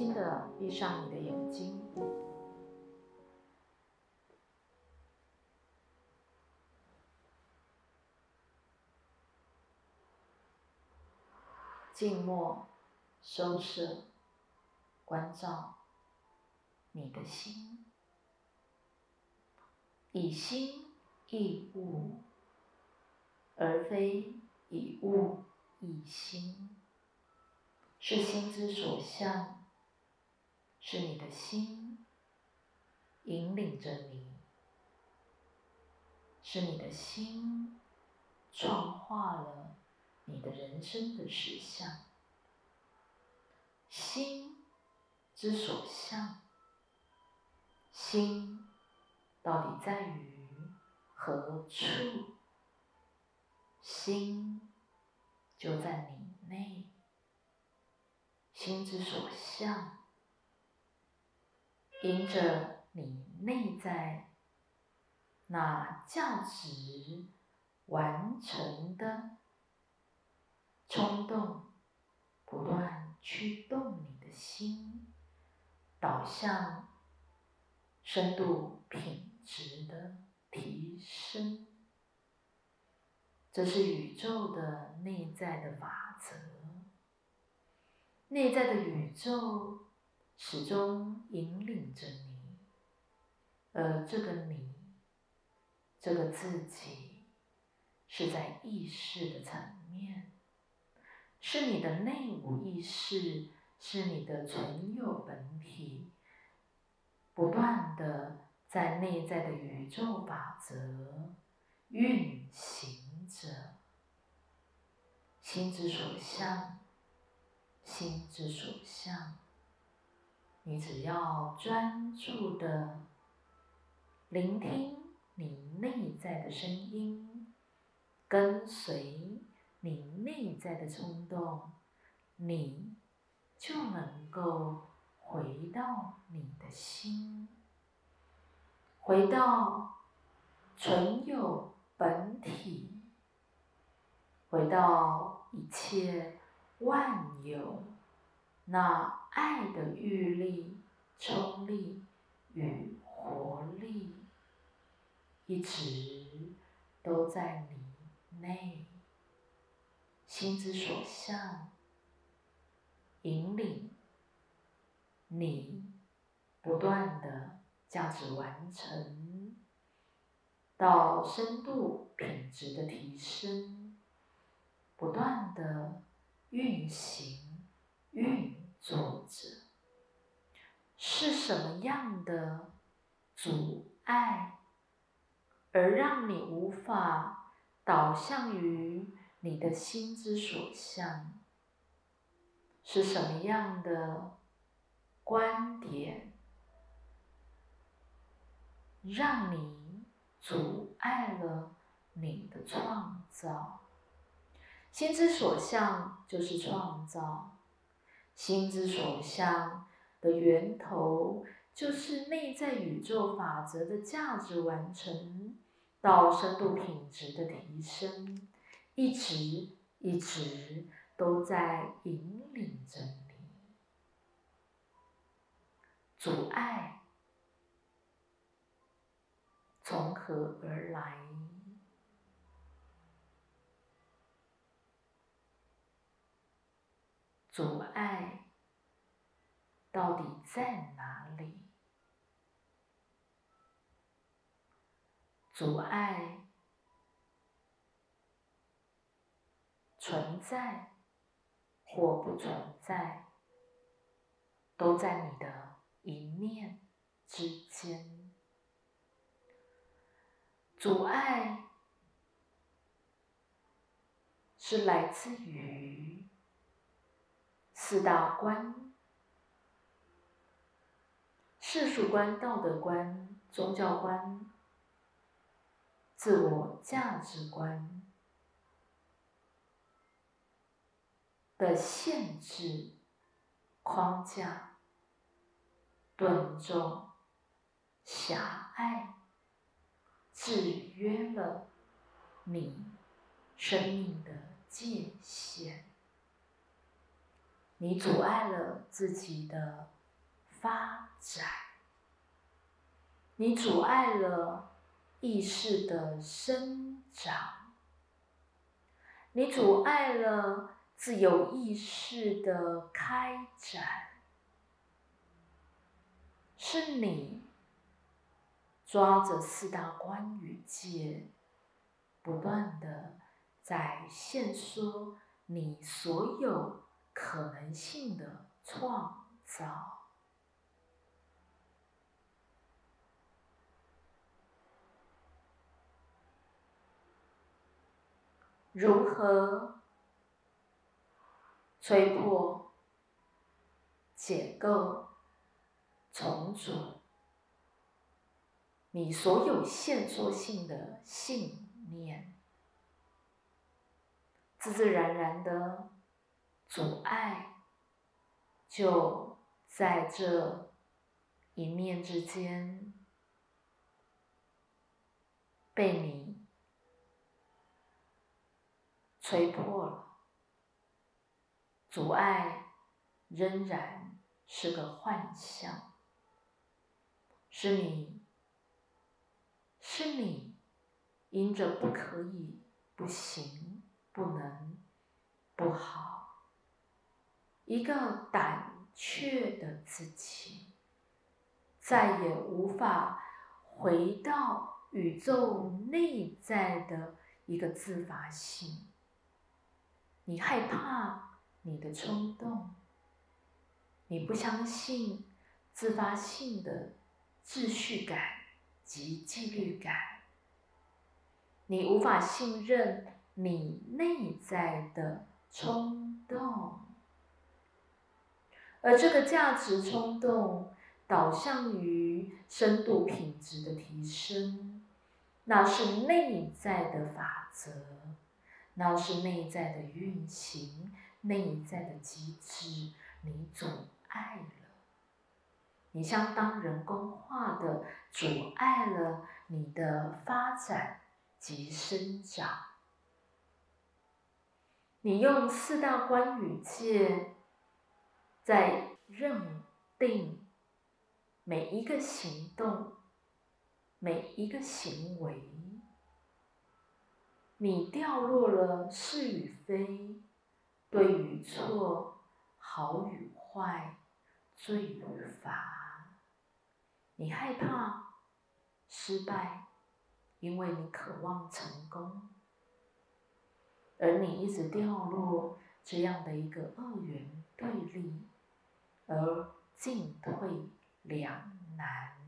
轻的闭上你的眼睛，静默，收摄，关照你的心，以心易物，而非以物易心。是心之所向，是你的心引领着你，是你的心创化了你的人生的实相。心之所向，心到底在于何处？心就在你内。心之所向，迎着你内在那价值完成的冲动，不断驱动你的心，导向深度品质的提升。这是宇宙的内在的法则。内在的宇宙始终引领着你，而这个你，这个自己，是在意识的层面，是你的内无意识，是你的存有本体，不断的在内在的宇宙法则运行着，心之所向。心之所向，你只要专注的聆听你内在的声音，跟随你内在的冲动，你就能够回到你的心，回到存有本体，回到一切。万有那爱的欲力、冲力与活力，一直都在你内，心之所向，引领你不断的价值完成，到深度品质的提升，不断的。运行、运作着，是什么样的阻碍，而让你无法导向于你的心之所向？是什么样的观点，让你阻碍了你的创造？心之所向就是创造，心之所向的源头就是内在宇宙法则的价值完成到深度品质的提升，一直一直都在引领着你。阻碍从何而来？阻碍到底在哪里？阻碍存在或不存在，都在你的一念之间。阻碍是来自于。四大观：世俗观、道德观、宗教观、自我价值观的限制、框架、顿重、狭隘，制约了你生命的界限。你阻碍了自己的发展，你阻碍了意识的生长，你阻碍了自由意识的开展，是你抓着四大关语界，不断的在限缩你所有。可能性的创造，如何摧破、解构、重组你所有限缩性的信念，自自然然的。阻碍就在这一念之间被你吹破了。阻碍仍然是个幻象，是你，是你，因着不可以、不行、不能、不好。一个胆怯的自己，再也无法回到宇宙内在的一个自发性。你害怕你的冲动，你不相信自发性的秩序感及纪律感，你无法信任你内在的冲动。而这个价值冲动导向于深度品质的提升，那是内在的法则，那是内在的运行，内在的机制，你阻碍了，你相当人工化的阻碍了你的发展及生长，你用四大关语界。在认定每一个行动、每一个行为，你掉落了是与非、对与错、好与坏、罪与罚。你害怕失败，因为你渴望成功，而你一直掉落这样的一个二元对立。而进退两难。